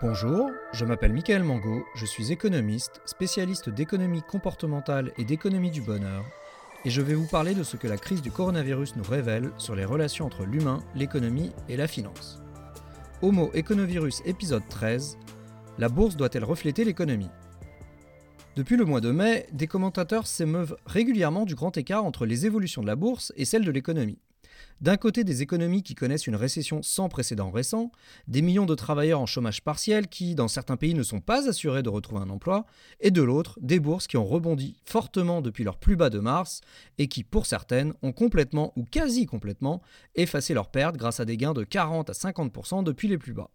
Bonjour, je m'appelle Michael Mango, je suis économiste, spécialiste d'économie comportementale et d'économie du bonheur, et je vais vous parler de ce que la crise du coronavirus nous révèle sur les relations entre l'humain, l'économie et la finance. Homo Econovirus épisode 13 La bourse doit-elle refléter l'économie? Depuis le mois de mai, des commentateurs s'émeuvent régulièrement du grand écart entre les évolutions de la bourse et celles de l'économie. D'un côté, des économies qui connaissent une récession sans précédent récent, des millions de travailleurs en chômage partiel qui, dans certains pays, ne sont pas assurés de retrouver un emploi, et de l'autre, des bourses qui ont rebondi fortement depuis leur plus bas de mars et qui, pour certaines, ont complètement ou quasi complètement effacé leurs pertes grâce à des gains de 40 à 50% depuis les plus bas.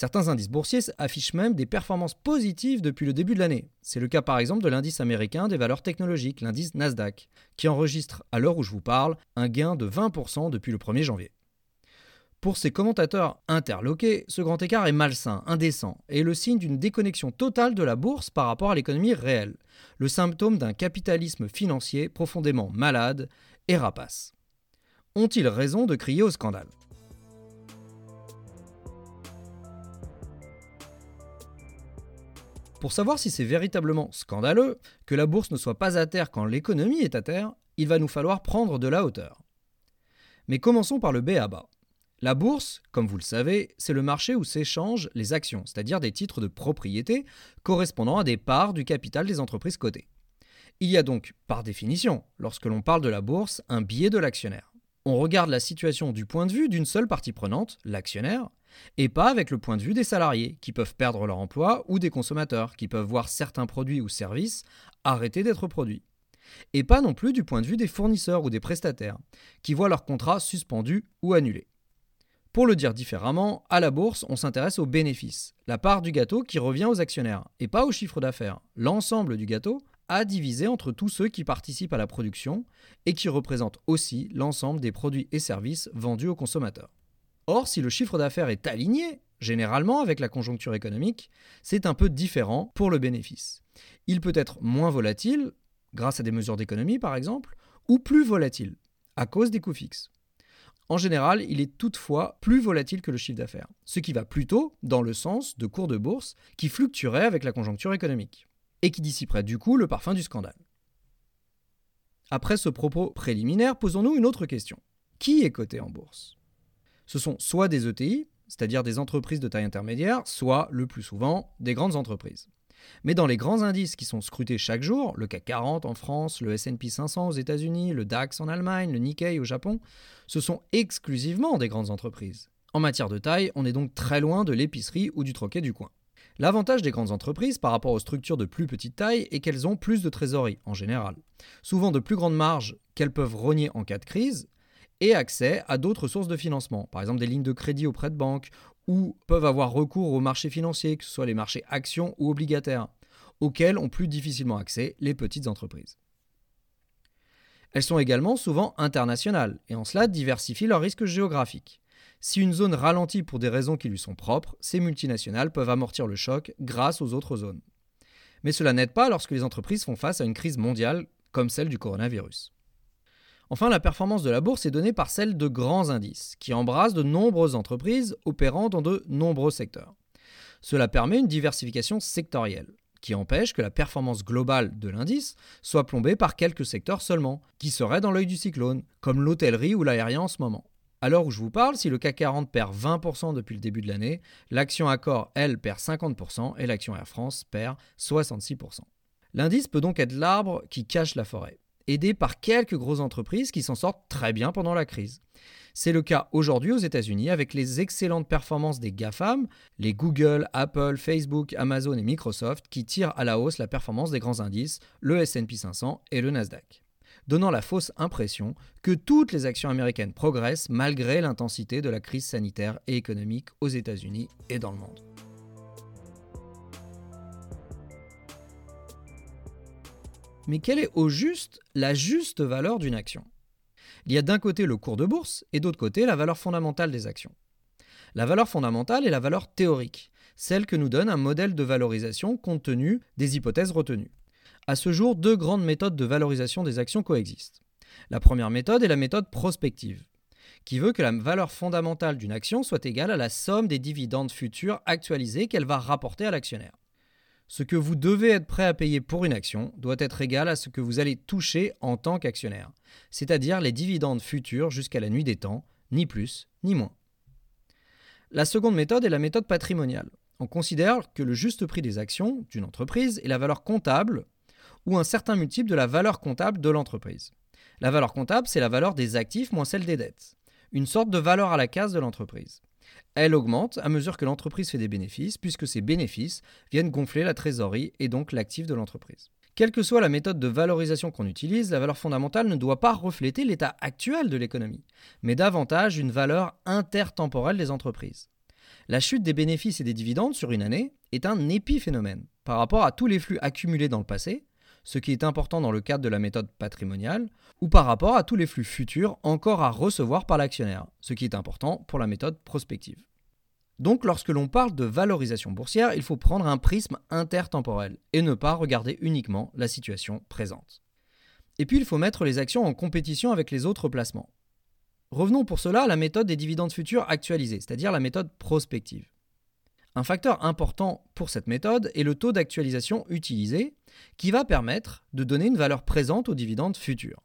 Certains indices boursiers affichent même des performances positives depuis le début de l'année. C'est le cas par exemple de l'indice américain des valeurs technologiques, l'indice Nasdaq, qui enregistre, à l'heure où je vous parle, un gain de 20% depuis le 1er janvier. Pour ces commentateurs interloqués, ce grand écart est malsain, indécent, et le signe d'une déconnexion totale de la bourse par rapport à l'économie réelle, le symptôme d'un capitalisme financier profondément malade et rapace. Ont-ils raison de crier au scandale? Pour savoir si c'est véritablement scandaleux que la bourse ne soit pas à terre quand l'économie est à terre, il va nous falloir prendre de la hauteur. Mais commençons par le B à bas. La bourse, comme vous le savez, c'est le marché où s'échangent les actions, c'est-à-dire des titres de propriété correspondant à des parts du capital des entreprises cotées. Il y a donc, par définition, lorsque l'on parle de la bourse, un biais de l'actionnaire. On regarde la situation du point de vue d'une seule partie prenante, l'actionnaire, et pas avec le point de vue des salariés, qui peuvent perdre leur emploi, ou des consommateurs, qui peuvent voir certains produits ou services arrêter d'être produits. Et pas non plus du point de vue des fournisseurs ou des prestataires, qui voient leur contrat suspendu ou annulé. Pour le dire différemment, à la bourse, on s'intéresse aux bénéfices, la part du gâteau qui revient aux actionnaires, et pas au chiffre d'affaires, l'ensemble du gâteau à diviser entre tous ceux qui participent à la production et qui représentent aussi l'ensemble des produits et services vendus aux consommateurs. Or, si le chiffre d'affaires est aligné, généralement avec la conjoncture économique, c'est un peu différent pour le bénéfice. Il peut être moins volatile, grâce à des mesures d'économie par exemple, ou plus volatile, à cause des coûts fixes. En général, il est toutefois plus volatile que le chiffre d'affaires, ce qui va plutôt dans le sens de cours de bourse qui fluctueraient avec la conjoncture économique, et qui dissiperait du coup le parfum du scandale. Après ce propos préliminaire, posons-nous une autre question. Qui est coté en bourse? Ce sont soit des ETI, c'est-à-dire des entreprises de taille intermédiaire, soit, le plus souvent, des grandes entreprises. Mais dans les grands indices qui sont scrutés chaque jour, le CAC 40 en France, le SP 500 aux États-Unis, le DAX en Allemagne, le Nikkei au Japon, ce sont exclusivement des grandes entreprises. En matière de taille, on est donc très loin de l'épicerie ou du troquet du coin. L'avantage des grandes entreprises par rapport aux structures de plus petite taille est qu'elles ont plus de trésorerie en général, souvent de plus grandes marges qu'elles peuvent rogner en cas de crise, et accès à d'autres sources de financement, par exemple des lignes de crédit auprès de banques, ou peuvent avoir recours aux marchés financiers, que ce soit les marchés actions ou obligataires, auxquels ont plus difficilement accès les petites entreprises. Elles sont également souvent internationales, et en cela diversifient leurs risques géographiques. Si une zone ralentit pour des raisons qui lui sont propres, ces multinationales peuvent amortir le choc grâce aux autres zones. Mais cela n'aide pas lorsque les entreprises font face à une crise mondiale comme celle du coronavirus. Enfin, la performance de la bourse est donnée par celle de grands indices, qui embrassent de nombreuses entreprises opérant dans de nombreux secteurs. Cela permet une diversification sectorielle, qui empêche que la performance globale de l'indice soit plombée par quelques secteurs seulement, qui seraient dans l'œil du cyclone, comme l'hôtellerie ou l'aérien en ce moment. À l'heure où je vous parle, si le CAC 40 perd 20% depuis le début de l'année, l'action Accor, elle, perd 50% et l'action Air France perd 66%. L'indice peut donc être l'arbre qui cache la forêt aidé par quelques grosses entreprises qui s'en sortent très bien pendant la crise. C'est le cas aujourd'hui aux États-Unis avec les excellentes performances des GAFAM, les Google, Apple, Facebook, Amazon et Microsoft qui tirent à la hausse la performance des grands indices, le SP 500 et le Nasdaq, donnant la fausse impression que toutes les actions américaines progressent malgré l'intensité de la crise sanitaire et économique aux États-Unis et dans le monde. Mais quelle est au juste la juste valeur d'une action? Il y a d'un côté le cours de bourse et d'autre côté la valeur fondamentale des actions. La valeur fondamentale est la valeur théorique, celle que nous donne un modèle de valorisation compte tenu des hypothèses retenues. À ce jour, deux grandes méthodes de valorisation des actions coexistent. La première méthode est la méthode prospective, qui veut que la valeur fondamentale d'une action soit égale à la somme des dividendes futurs actualisés qu'elle va rapporter à l'actionnaire. Ce que vous devez être prêt à payer pour une action doit être égal à ce que vous allez toucher en tant qu'actionnaire, c'est-à-dire les dividendes futurs jusqu'à la nuit des temps, ni plus ni moins. La seconde méthode est la méthode patrimoniale. On considère que le juste prix des actions d'une entreprise est la valeur comptable ou un certain multiple de la valeur comptable de l'entreprise. La valeur comptable, c'est la valeur des actifs moins celle des dettes, une sorte de valeur à la case de l'entreprise. Elle augmente à mesure que l'entreprise fait des bénéfices, puisque ces bénéfices viennent gonfler la trésorerie et donc l'actif de l'entreprise. Quelle que soit la méthode de valorisation qu'on utilise, la valeur fondamentale ne doit pas refléter l'état actuel de l'économie, mais davantage une valeur intertemporelle des entreprises. La chute des bénéfices et des dividendes sur une année est un épiphénomène par rapport à tous les flux accumulés dans le passé, ce qui est important dans le cadre de la méthode patrimoniale, ou par rapport à tous les flux futurs encore à recevoir par l'actionnaire, ce qui est important pour la méthode prospective. Donc lorsque l'on parle de valorisation boursière, il faut prendre un prisme intertemporel et ne pas regarder uniquement la situation présente. Et puis il faut mettre les actions en compétition avec les autres placements. Revenons pour cela à la méthode des dividendes futurs actualisés, c'est-à-dire la méthode prospective. Un facteur important pour cette méthode est le taux d'actualisation utilisé, qui va permettre de donner une valeur présente aux dividendes futurs.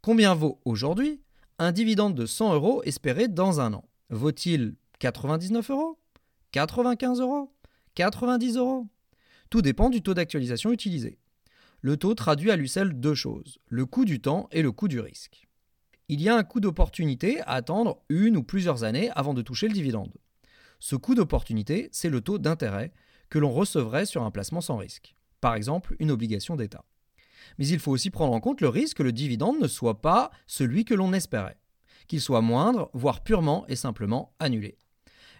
Combien vaut aujourd'hui un dividende de 100 euros espéré dans un an? Vaut-il 99 euros? 95 euros? 90 euros? Tout dépend du taux d'actualisation utilisé. Le taux traduit à lui seul deux choses, le coût du temps et le coût du risque. Il y a un coût d'opportunité à attendre une ou plusieurs années avant de toucher le dividende. Ce coût d'opportunité, c'est le taux d'intérêt que l'on recevrait sur un placement sans risque, par exemple une obligation d'État. Mais il faut aussi prendre en compte le risque que le dividende ne soit pas celui que l'on espérait, qu'il soit moindre, voire purement et simplement annulé.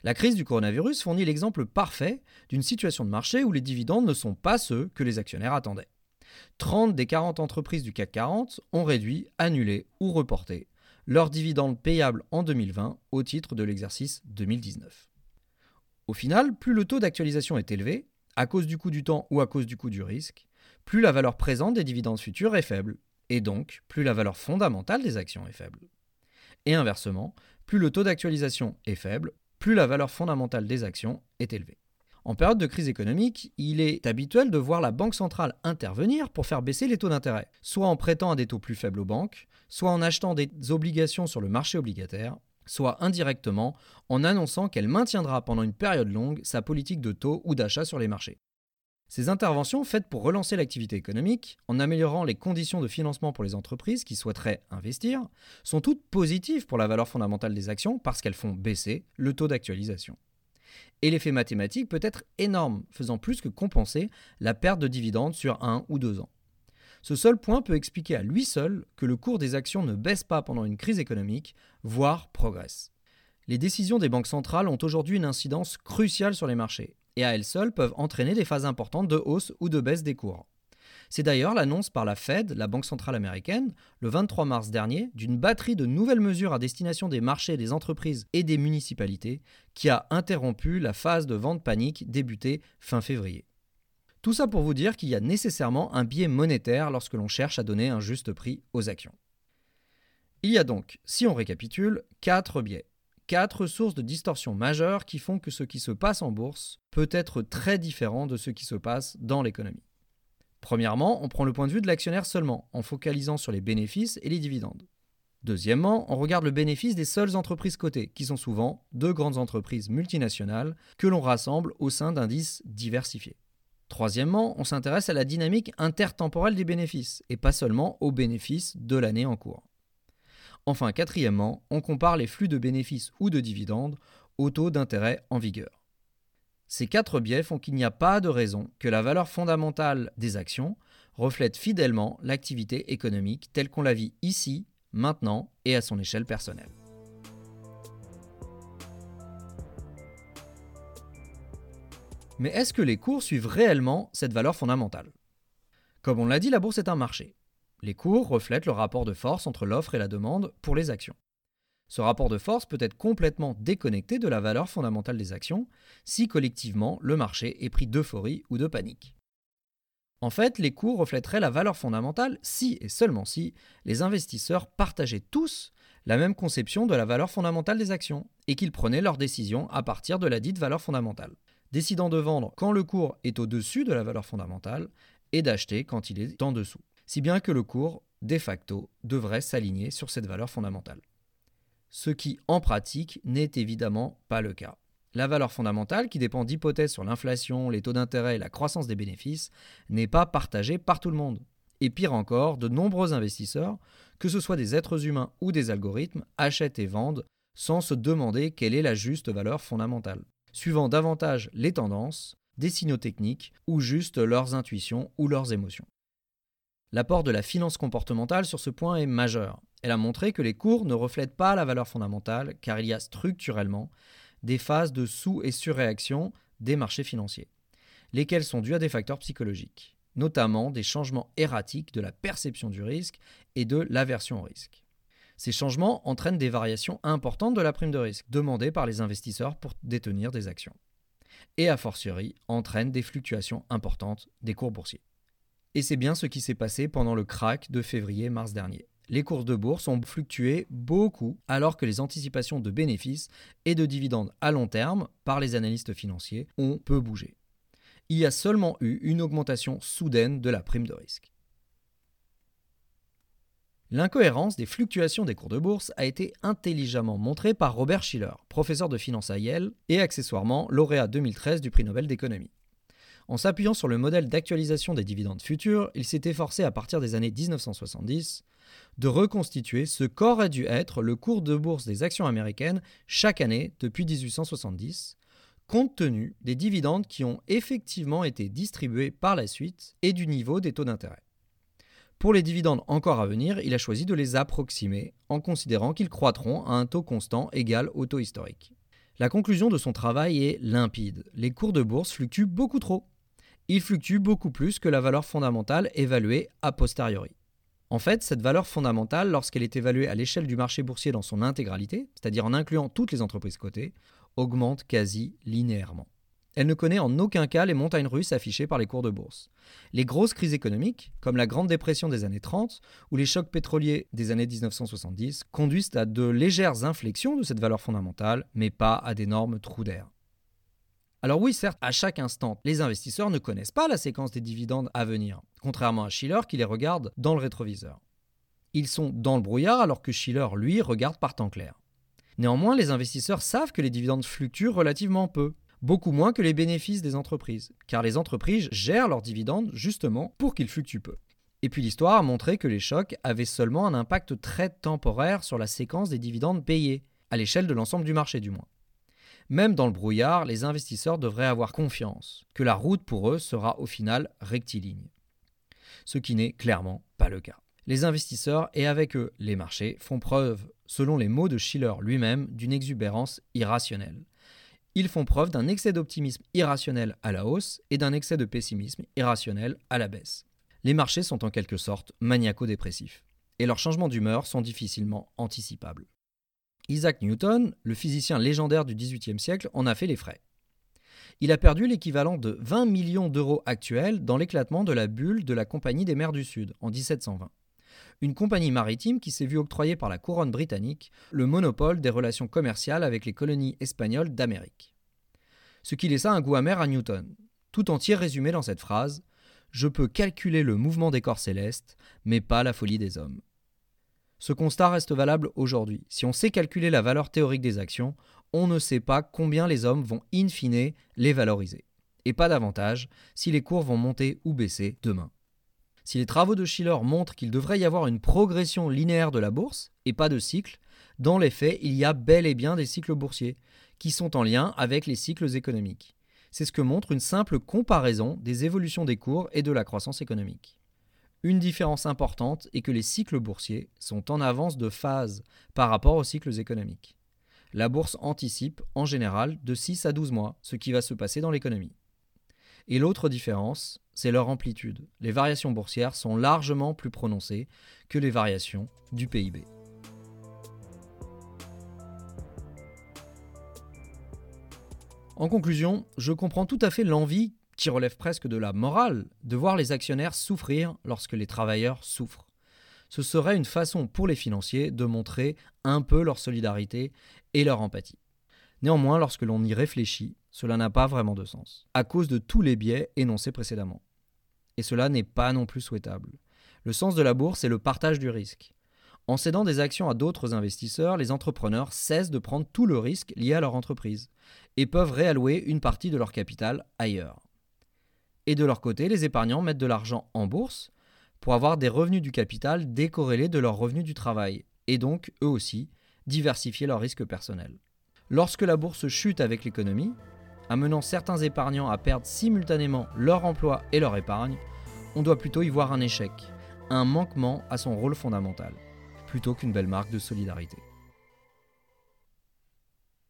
La crise du coronavirus fournit l'exemple parfait d'une situation de marché où les dividendes ne sont pas ceux que les actionnaires attendaient. 30 des 40 entreprises du CAC 40 ont réduit, annulé ou reporté leurs dividendes payables en 2020 au titre de l'exercice 2019. Au final, plus le taux d'actualisation est élevé, à cause du coût du temps ou à cause du coût du risque, plus la valeur présente des dividendes futurs est faible, et donc plus la valeur fondamentale des actions est faible. Et inversement, plus le taux d'actualisation est faible, plus la valeur fondamentale des actions est élevée. En période de crise économique, il est habituel de voir la Banque centrale intervenir pour faire baisser les taux d'intérêt, soit en prêtant à des taux plus faibles aux banques, soit en achetant des obligations sur le marché obligataire, soit indirectement en annonçant qu'elle maintiendra pendant une période longue sa politique de taux ou d'achat sur les marchés. Ces interventions faites pour relancer l'activité économique, en améliorant les conditions de financement pour les entreprises qui souhaiteraient investir, sont toutes positives pour la valeur fondamentale des actions parce qu'elles font baisser le taux d'actualisation. Et l'effet mathématique peut être énorme, faisant plus que compenser la perte de dividendes sur un ou deux ans. Ce seul point peut expliquer à lui seul que le cours des actions ne baisse pas pendant une crise économique, voire progresse. Les décisions des banques centrales ont aujourd'hui une incidence cruciale sur les marchés, et à elles seules peuvent entraîner des phases importantes de hausse ou de baisse des cours. C'est d'ailleurs l'annonce par la Fed, la Banque centrale américaine, le 23 mars dernier, d'une batterie de nouvelles mesures à destination des marchés, des entreprises et des municipalités qui a interrompu la phase de vente panique débutée fin février. Tout ça pour vous dire qu'il y a nécessairement un biais monétaire lorsque l'on cherche à donner un juste prix aux actions. Il y a donc, si on récapitule, quatre biais, quatre sources de distorsion majeures qui font que ce qui se passe en bourse peut être très différent de ce qui se passe dans l'économie. Premièrement, on prend le point de vue de l'actionnaire seulement, en focalisant sur les bénéfices et les dividendes. Deuxièmement, on regarde le bénéfice des seules entreprises cotées, qui sont souvent deux grandes entreprises multinationales que l'on rassemble au sein d'indices diversifiés. Troisièmement, on s'intéresse à la dynamique intertemporelle des bénéfices, et pas seulement aux bénéfices de l'année en cours. Enfin, quatrièmement, on compare les flux de bénéfices ou de dividendes au taux d'intérêt en vigueur. Ces quatre biais font qu'il n'y a pas de raison que la valeur fondamentale des actions reflète fidèlement l'activité économique telle qu'on la vit ici, maintenant et à son échelle personnelle. Mais est-ce que les cours suivent réellement cette valeur fondamentale? Comme on l'a dit, la bourse est un marché. Les cours reflètent le rapport de force entre l'offre et la demande pour les actions. Ce rapport de force peut être complètement déconnecté de la valeur fondamentale des actions si collectivement le marché est pris d'euphorie ou de panique. En fait, les cours reflèteraient la valeur fondamentale si et seulement si les investisseurs partageaient tous la même conception de la valeur fondamentale des actions et qu'ils prenaient leurs décisions à partir de la dite valeur fondamentale, décidant de vendre quand le cours est au-dessus de la valeur fondamentale et d'acheter quand il est en dessous. Si bien que le cours, de facto, devrait s'aligner sur cette valeur fondamentale. Ce qui, en pratique, n'est évidemment pas le cas. La valeur fondamentale, qui dépend d'hypothèses sur l'inflation, les taux d'intérêt et la croissance des bénéfices, n'est pas partagée par tout le monde. Et pire encore, de nombreux investisseurs, que ce soit des êtres humains ou des algorithmes, achètent et vendent sans se demander quelle est la juste valeur fondamentale, suivant davantage les tendances, des signaux techniques ou juste leurs intuitions ou leurs émotions. L'apport de la finance comportementale sur ce point est majeur. Elle a montré que les cours ne reflètent pas la valeur fondamentale car il y a structurellement des phases de sous- et surréaction des marchés financiers, lesquelles sont dues à des facteurs psychologiques, notamment des changements erratiques de la perception du risque et de l'aversion au risque. Ces changements entraînent des variations importantes de la prime de risque demandée par les investisseurs pour détenir des actions. Et a fortiori, entraînent des fluctuations importantes des cours boursiers. Et c'est bien ce qui s'est passé pendant le crack de février-mars dernier les cours de bourse ont fluctué beaucoup alors que les anticipations de bénéfices et de dividendes à long terme par les analystes financiers ont peu bougé. Il y a seulement eu une augmentation soudaine de la prime de risque. L'incohérence des fluctuations des cours de bourse a été intelligemment montrée par Robert Schiller, professeur de finance à Yale et accessoirement lauréat 2013 du prix Nobel d'économie. En s'appuyant sur le modèle d'actualisation des dividendes futurs, il s'est efforcé à partir des années 1970 de reconstituer ce qu'aurait dû être le cours de bourse des actions américaines chaque année depuis 1870, compte tenu des dividendes qui ont effectivement été distribués par la suite et du niveau des taux d'intérêt. Pour les dividendes encore à venir, il a choisi de les approximer en considérant qu'ils croîtront à un taux constant égal au taux historique. La conclusion de son travail est limpide. Les cours de bourse fluctuent beaucoup trop. Ils fluctuent beaucoup plus que la valeur fondamentale évaluée a posteriori. En fait, cette valeur fondamentale, lorsqu'elle est évaluée à l'échelle du marché boursier dans son intégralité, c'est-à-dire en incluant toutes les entreprises cotées, augmente quasi linéairement. Elle ne connaît en aucun cas les montagnes russes affichées par les cours de bourse. Les grosses crises économiques, comme la Grande Dépression des années 30 ou les chocs pétroliers des années 1970, conduisent à de légères inflexions de cette valeur fondamentale, mais pas à d'énormes trous d'air. Alors oui, certes, à chaque instant, les investisseurs ne connaissent pas la séquence des dividendes à venir, contrairement à Schiller qui les regarde dans le rétroviseur. Ils sont dans le brouillard alors que Schiller, lui, regarde par temps clair. Néanmoins, les investisseurs savent que les dividendes fluctuent relativement peu, beaucoup moins que les bénéfices des entreprises, car les entreprises gèrent leurs dividendes justement pour qu'ils fluctuent peu. Et puis l'histoire a montré que les chocs avaient seulement un impact très temporaire sur la séquence des dividendes payés, à l'échelle de l'ensemble du marché du moins. Même dans le brouillard, les investisseurs devraient avoir confiance que la route pour eux sera au final rectiligne. Ce qui n'est clairement pas le cas. Les investisseurs et avec eux les marchés font preuve, selon les mots de Schiller lui-même, d'une exubérance irrationnelle. Ils font preuve d'un excès d'optimisme irrationnel à la hausse et d'un excès de pessimisme irrationnel à la baisse. Les marchés sont en quelque sorte maniaco-dépressifs, et leurs changements d'humeur sont difficilement anticipables. Isaac Newton, le physicien légendaire du XVIIIe siècle, en a fait les frais. Il a perdu l'équivalent de 20 millions d'euros actuels dans l'éclatement de la bulle de la Compagnie des mers du Sud en 1720. Une compagnie maritime qui s'est vue octroyer par la couronne britannique le monopole des relations commerciales avec les colonies espagnoles d'Amérique. Ce qui laissa un goût amer à Newton, tout entier résumé dans cette phrase Je peux calculer le mouvement des corps célestes, mais pas la folie des hommes. Ce constat reste valable aujourd'hui. Si on sait calculer la valeur théorique des actions, on ne sait pas combien les hommes vont in fine les valoriser. Et pas davantage si les cours vont monter ou baisser demain. Si les travaux de Schiller montrent qu'il devrait y avoir une progression linéaire de la bourse, et pas de cycle, dans les faits, il y a bel et bien des cycles boursiers, qui sont en lien avec les cycles économiques. C'est ce que montre une simple comparaison des évolutions des cours et de la croissance économique. Une différence importante est que les cycles boursiers sont en avance de phase par rapport aux cycles économiques. La bourse anticipe, en général, de 6 à 12 mois ce qui va se passer dans l'économie. Et l'autre différence, c'est leur amplitude. Les variations boursières sont largement plus prononcées que les variations du PIB. En conclusion, je comprends tout à fait l'envie qui relève presque de la morale, de voir les actionnaires souffrir lorsque les travailleurs souffrent. ce serait une façon pour les financiers de montrer un peu leur solidarité et leur empathie. Néanmoins, lorsque l'on y réfléchit, cela n'a pas vraiment de sens, à cause de tous les biais énoncés précédemment. Et cela n'est pas non plus souhaitable. Le sens de la bourse est le partage du risque. En cédant des actions à d'autres investisseurs, les entrepreneurs cessent de prendre tout le risque lié à leur entreprise et peuvent réallouer une partie de leur capital ailleurs. Et de leur côté, les épargnants mettent de l'argent en bourse pour avoir des revenus du capital décorrélés de leurs revenus du travail et donc, eux aussi, diversifier leurs risques personnels. Lorsque la bourse chute avec l'économie, amenant certains épargnants à perdre simultanément leur emploi et leur épargne, on doit plutôt y voir un échec, un manquement à son rôle fondamental, plutôt qu'une belle marque de solidarité.